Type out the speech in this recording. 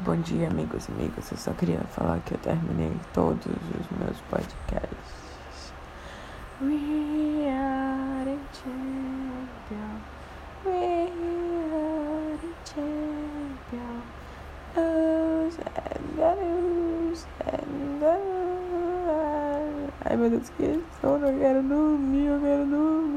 Bom dia, amigos e amigas. Eu só queria falar que eu terminei todos os meus podcasts. We are the champion. We are the champion. Us and us and us. Ai meu Deus, que sono. Eu quero dormir, eu quero dormir.